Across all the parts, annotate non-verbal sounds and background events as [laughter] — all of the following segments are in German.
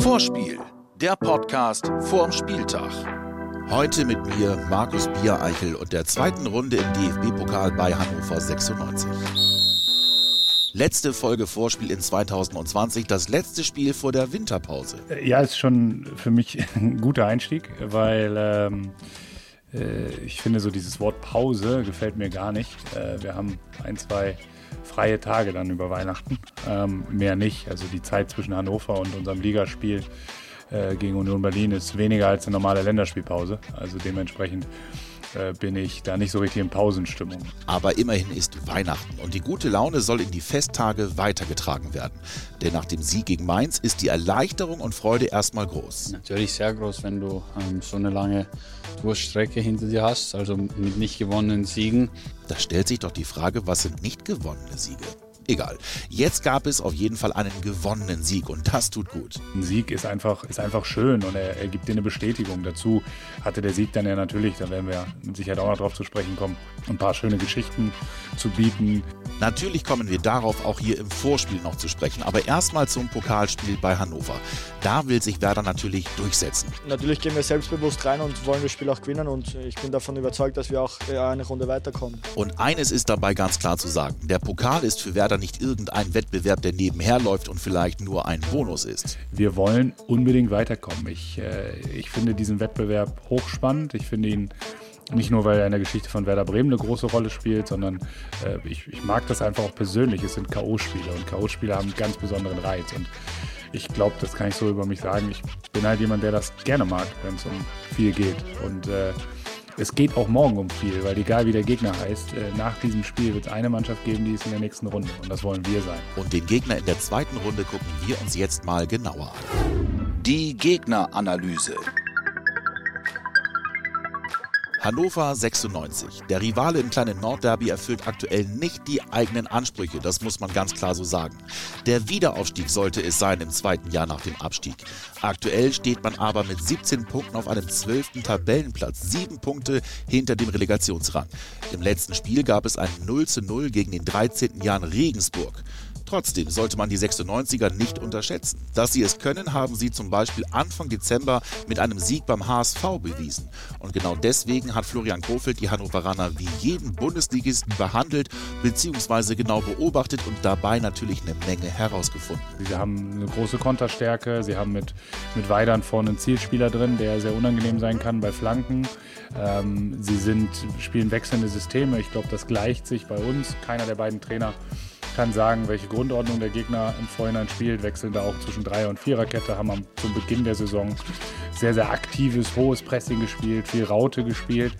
Vorspiel, der Podcast vorm Spieltag. Heute mit mir Markus Biereichel und der zweiten Runde im DFB-Pokal bei Hannover 96. Letzte Folge Vorspiel in 2020, das letzte Spiel vor der Winterpause. Ja, ist schon für mich [laughs] ein guter Einstieg, weil ähm, äh, ich finde so dieses Wort Pause gefällt mir gar nicht. Äh, wir haben ein, zwei freie Tage dann über Weihnachten. Ähm, mehr nicht. Also die Zeit zwischen Hannover und unserem Ligaspiel äh, gegen Union Berlin ist weniger als eine normale Länderspielpause. Also dementsprechend äh, bin ich da nicht so richtig in Pausenstimmung. Aber immerhin ist Weihnachten und die gute Laune soll in die Festtage weitergetragen werden. Denn nach dem Sieg gegen Mainz ist die Erleichterung und Freude erstmal groß. Natürlich sehr groß, wenn du ähm, so eine lange Durststrecke hinter dir hast, also mit nicht gewonnenen Siegen. Da stellt sich doch die Frage, was sind nicht gewonnene Siege? Egal. Jetzt gab es auf jeden Fall einen gewonnenen Sieg und das tut gut. Ein Sieg ist einfach, ist einfach schön und er, er gibt dir eine Bestätigung. Dazu hatte der Sieg dann ja natürlich, da werden wir mit Sicherheit auch noch drauf zu sprechen kommen, ein paar schöne Geschichten zu bieten. Natürlich kommen wir darauf auch hier im Vorspiel noch zu sprechen, aber erstmal zum Pokalspiel bei Hannover. Da will sich Werder natürlich durchsetzen. Natürlich gehen wir selbstbewusst rein und wollen das Spiel auch gewinnen und ich bin davon überzeugt, dass wir auch eine Runde weiterkommen. Und eines ist dabei ganz klar zu sagen, der Pokal ist für Werder Werder nicht irgendein Wettbewerb, der nebenher läuft und vielleicht nur ein Bonus ist. Wir wollen unbedingt weiterkommen. Ich, äh, ich finde diesen Wettbewerb hochspannend. Ich finde ihn nicht nur, weil er in der Geschichte von Werder Bremen eine große Rolle spielt, sondern äh, ich, ich, mag das einfach auch persönlich. Es sind K.O.-Spiele und K.O.-Spiele haben einen ganz besonderen Reiz. Und ich glaube, das kann ich so über mich sagen. Ich bin halt jemand, der das gerne mag, wenn es um viel geht. Und äh, es geht auch morgen um viel, weil egal wie der Gegner heißt, äh, nach diesem Spiel wird es eine Mannschaft geben, die ist in der nächsten Runde. Und das wollen wir sein. Und den Gegner in der zweiten Runde gucken wir uns jetzt mal genauer an. Die Gegneranalyse. Hannover 96. Der Rivale im kleinen Nordderby erfüllt aktuell nicht die eigenen Ansprüche, das muss man ganz klar so sagen. Der Wiederaufstieg sollte es sein im zweiten Jahr nach dem Abstieg. Aktuell steht man aber mit 17 Punkten auf einem 12. Tabellenplatz, sieben Punkte hinter dem Relegationsrang. Im letzten Spiel gab es ein 0 zu 0 gegen den 13. Jan Regensburg. Trotzdem sollte man die 96er nicht unterschätzen. Dass sie es können, haben sie zum Beispiel Anfang Dezember mit einem Sieg beim HSV bewiesen. Und genau deswegen hat Florian Kofeld die Hannoveraner wie jeden Bundesligisten behandelt bzw. genau beobachtet und dabei natürlich eine Menge herausgefunden. Sie haben eine große Konterstärke, sie haben mit, mit Weidern vorne einen Zielspieler drin, der sehr unangenehm sein kann bei Flanken. Ähm, sie sind, spielen wechselnde Systeme, ich glaube, das gleicht sich bei uns. Keiner der beiden Trainer kann sagen, welche Grundordnung der Gegner im Vorhinein spielt, wechseln da auch zwischen Dreier- und Viererkette, haben am, zum Beginn der Saison sehr, sehr aktives, hohes Pressing gespielt, viel Raute gespielt,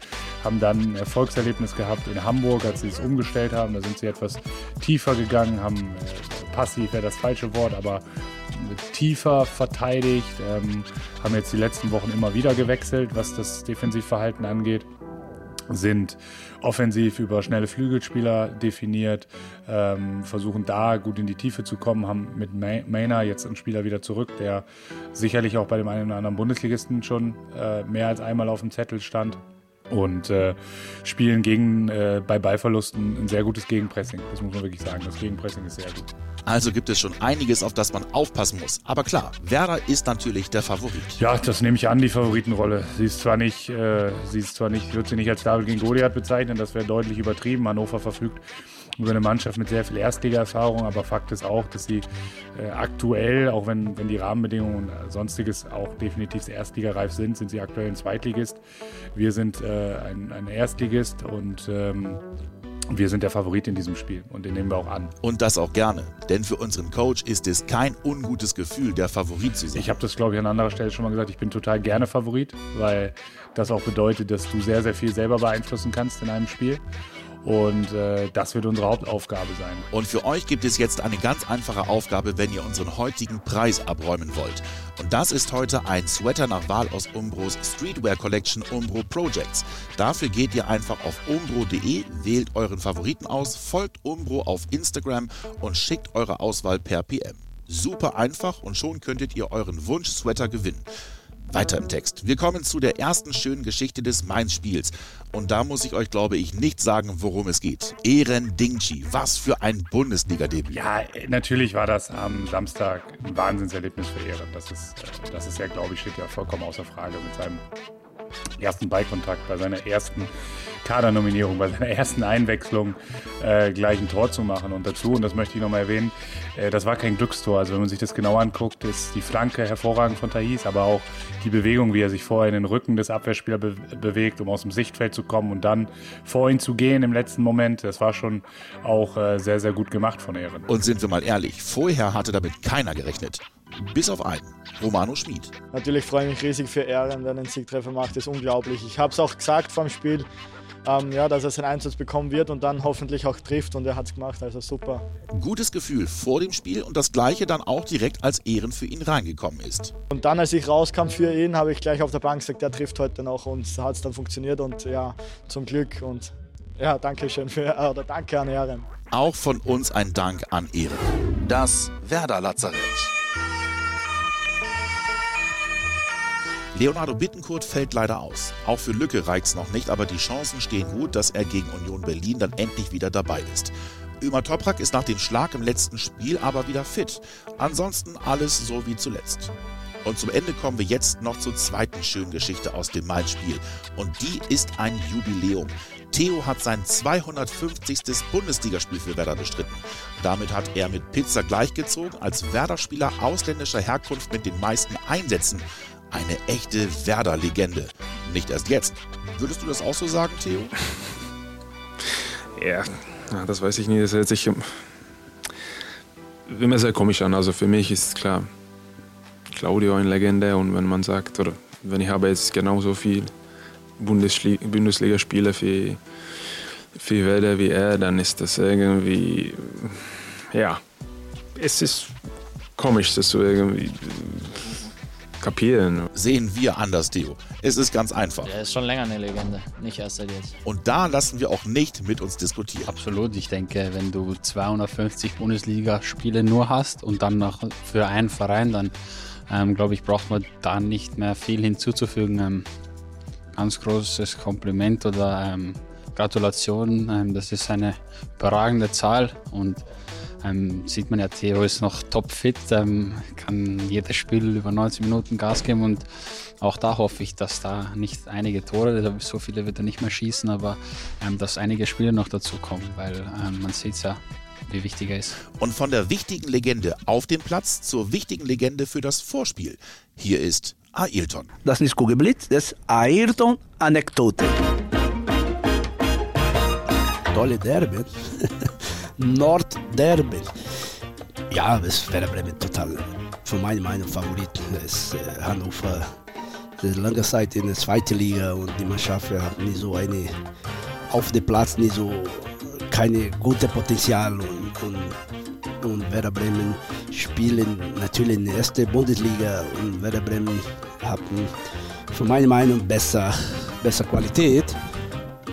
haben dann ein Erfolgserlebnis gehabt in Hamburg, als sie es umgestellt haben. Da sind sie etwas tiefer gegangen, haben äh, passiv wäre das falsche Wort, aber tiefer verteidigt, ähm, haben jetzt die letzten Wochen immer wieder gewechselt, was das Defensivverhalten angeht sind offensiv über schnelle Flügelspieler definiert, ähm, versuchen da gut in die Tiefe zu kommen, haben mit Maynard jetzt einen Spieler wieder zurück, der sicherlich auch bei dem einen oder anderen Bundesligisten schon äh, mehr als einmal auf dem Zettel stand und äh, spielen gegen äh, bei Ballverlusten ein sehr gutes Gegenpressing. Das muss man wirklich sagen. Das Gegenpressing ist sehr gut. Also gibt es schon einiges, auf das man aufpassen muss. Aber klar, Werder ist natürlich der Favorit. Ja, das nehme ich an, die Favoritenrolle. Sie ist zwar nicht, äh, sie ist zwar nicht, ich würde sie nicht als David gegen Goliath bezeichnen, das wäre deutlich übertrieben. Hannover verfügt über eine Mannschaft mit sehr viel Erstliga-Erfahrung, aber Fakt ist auch, dass sie äh, aktuell, auch wenn, wenn die Rahmenbedingungen und sonstiges auch definitiv erstligareif sind, sind sie aktuell ein Zweitligist. Wir sind äh, ein, ein Erstligist und ähm, wir sind der Favorit in diesem Spiel und den nehmen wir auch an. Und das auch gerne, denn für unseren Coach ist es kein ungutes Gefühl, der Favorit zu sein. Ich habe das, glaube ich, an anderer Stelle schon mal gesagt. Ich bin total gerne Favorit, weil das auch bedeutet, dass du sehr, sehr viel selber beeinflussen kannst in einem Spiel. Und äh, das wird unsere Hauptaufgabe sein. Und für euch gibt es jetzt eine ganz einfache Aufgabe, wenn ihr unseren heutigen Preis abräumen wollt. Und das ist heute ein Sweater nach Wahl aus Umbros Streetwear Collection Umbro Projects. Dafür geht ihr einfach auf umbro.de, wählt euren Favoriten aus, folgt Umbro auf Instagram und schickt eure Auswahl per PM. Super einfach und schon könntet ihr euren Wunsch-Sweater gewinnen. Weiter im Text. Wir kommen zu der ersten schönen Geschichte des Mainz-Spiels. Und da muss ich euch, glaube ich, nicht sagen, worum es geht. Ehren Dingchi, was für ein Bundesliga-Debüt. Ja, natürlich war das am Samstag ein Wahnsinnserlebnis für Ehren. Das ist, äh, das ist ja, glaube ich, steht ja vollkommen außer Frage mit seinem ersten Ballkontakt, bei seiner ersten Kadernominierung, bei seiner ersten Einwechslung äh, gleich ein Tor zu machen. Und dazu, und das möchte ich nochmal erwähnen, äh, das war kein Glückstor. Also wenn man sich das genau anguckt, ist die Flanke hervorragend von Thais, aber auch die Bewegung, wie er sich vorher in den Rücken des Abwehrspielers be bewegt, um aus dem Sichtfeld zu kommen und dann vor ihn zu gehen im letzten Moment, das war schon auch äh, sehr, sehr gut gemacht von Ehren. Und sind wir mal ehrlich, vorher hatte damit keiner gerechnet. Bis auf einen, Romano Schmid. Natürlich freue ich mich riesig für Ehren, der den Siegtreffer macht. Das ist unglaublich. Ich habe es auch gesagt vor dem Spiel, ähm, ja, dass er seinen Einsatz bekommen wird und dann hoffentlich auch trifft und er hat es gemacht, also super. Gutes Gefühl vor dem Spiel und das gleiche dann auch direkt als Ehren für ihn reingekommen ist. Und dann, als ich rauskam für ihn, habe ich gleich auf der Bank gesagt, der trifft heute noch und hat es dann funktioniert und ja, zum Glück und ja, danke schön für, äh, oder danke an Ehren. Auch von uns ein Dank an Ehren. Das Werder Lazarett. Leonardo Bittenkurt fällt leider aus. Auch für Lücke reicht's noch nicht, aber die Chancen stehen gut, dass er gegen Union Berlin dann endlich wieder dabei ist. Ömer Toprak ist nach dem Schlag im letzten Spiel aber wieder fit. Ansonsten alles so wie zuletzt. Und zum Ende kommen wir jetzt noch zur zweiten schönen Geschichte aus dem Main-Spiel. Und die ist ein Jubiläum. Theo hat sein 250. Bundesligaspiel für Werder bestritten. Damit hat er mit Pizza gleichgezogen als Werder-Spieler ausländischer Herkunft mit den meisten Einsätzen. Eine echte Werder-Legende. Nicht erst jetzt. Würdest du das auch so sagen, Theo? Ja, das weiß ich nicht. Das hört sich immer sehr komisch an. Also für mich ist klar, Claudio eine Legende und wenn man sagt, oder wenn ich habe jetzt genauso viel Bundesligaspiele für, für Werder wie er, dann ist das irgendwie, ja, es ist komisch, dass du irgendwie kapieren. Sehen wir anders, Theo. Es ist ganz einfach. Er ist schon länger eine Legende, nicht erst seit jetzt. Und da lassen wir auch nicht mit uns diskutieren. Absolut. Ich denke, wenn du 250 Bundesligaspiele nur hast und dann noch für einen Verein, dann ähm, glaube ich, braucht man da nicht mehr viel hinzuzufügen. Ähm, ganz großes Kompliment oder ähm, Gratulation. Ähm, das ist eine überragende Zahl und ähm, sieht man ja, Theo ist noch topfit, ähm, kann jedes Spiel über 90 Minuten Gas geben und auch da hoffe ich, dass da nicht einige Tore, so viele wird er nicht mehr schießen, aber ähm, dass einige Spiele noch dazu kommen, weil ähm, man sieht es ja, wie wichtig er ist. Und von der wichtigen Legende auf dem Platz zur wichtigen Legende für das Vorspiel. Hier ist Ailton. Das ist nicht Kugelblitz, das ist Ailton-Anekdote. Tolle Derby. [laughs] Nordderby. Ja, das wäre Bremen total, für meine Meinung, Favorit. Ist äh, Hannover. Lange Zeit in der zweiten Liga und die Mannschaft hat nie so eine, auf dem Platz nie so, keine gute Potenzial und, und, und Werder Bremen spielen natürlich in der ersten Bundesliga und Werder Bremen hatten für meine Meinung besser, besser Qualität.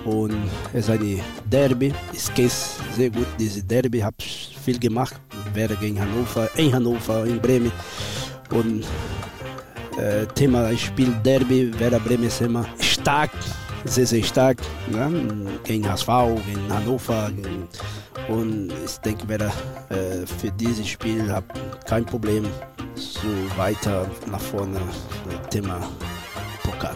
Und es ist eine Derby. Ich kenne sehr gut diese Derby, habe viel gemacht. Wäre gegen Hannover, in Hannover, in Bremen. Und äh, Thema Spiel Derby, Werder Bremen ist immer stark, sehr, sehr stark. Ja? Gegen HSV, gegen Hannover. Gegen, und ich denke, Werder äh, für dieses Spiel hat kein Problem, so weiter nach vorne. Thema Pokal.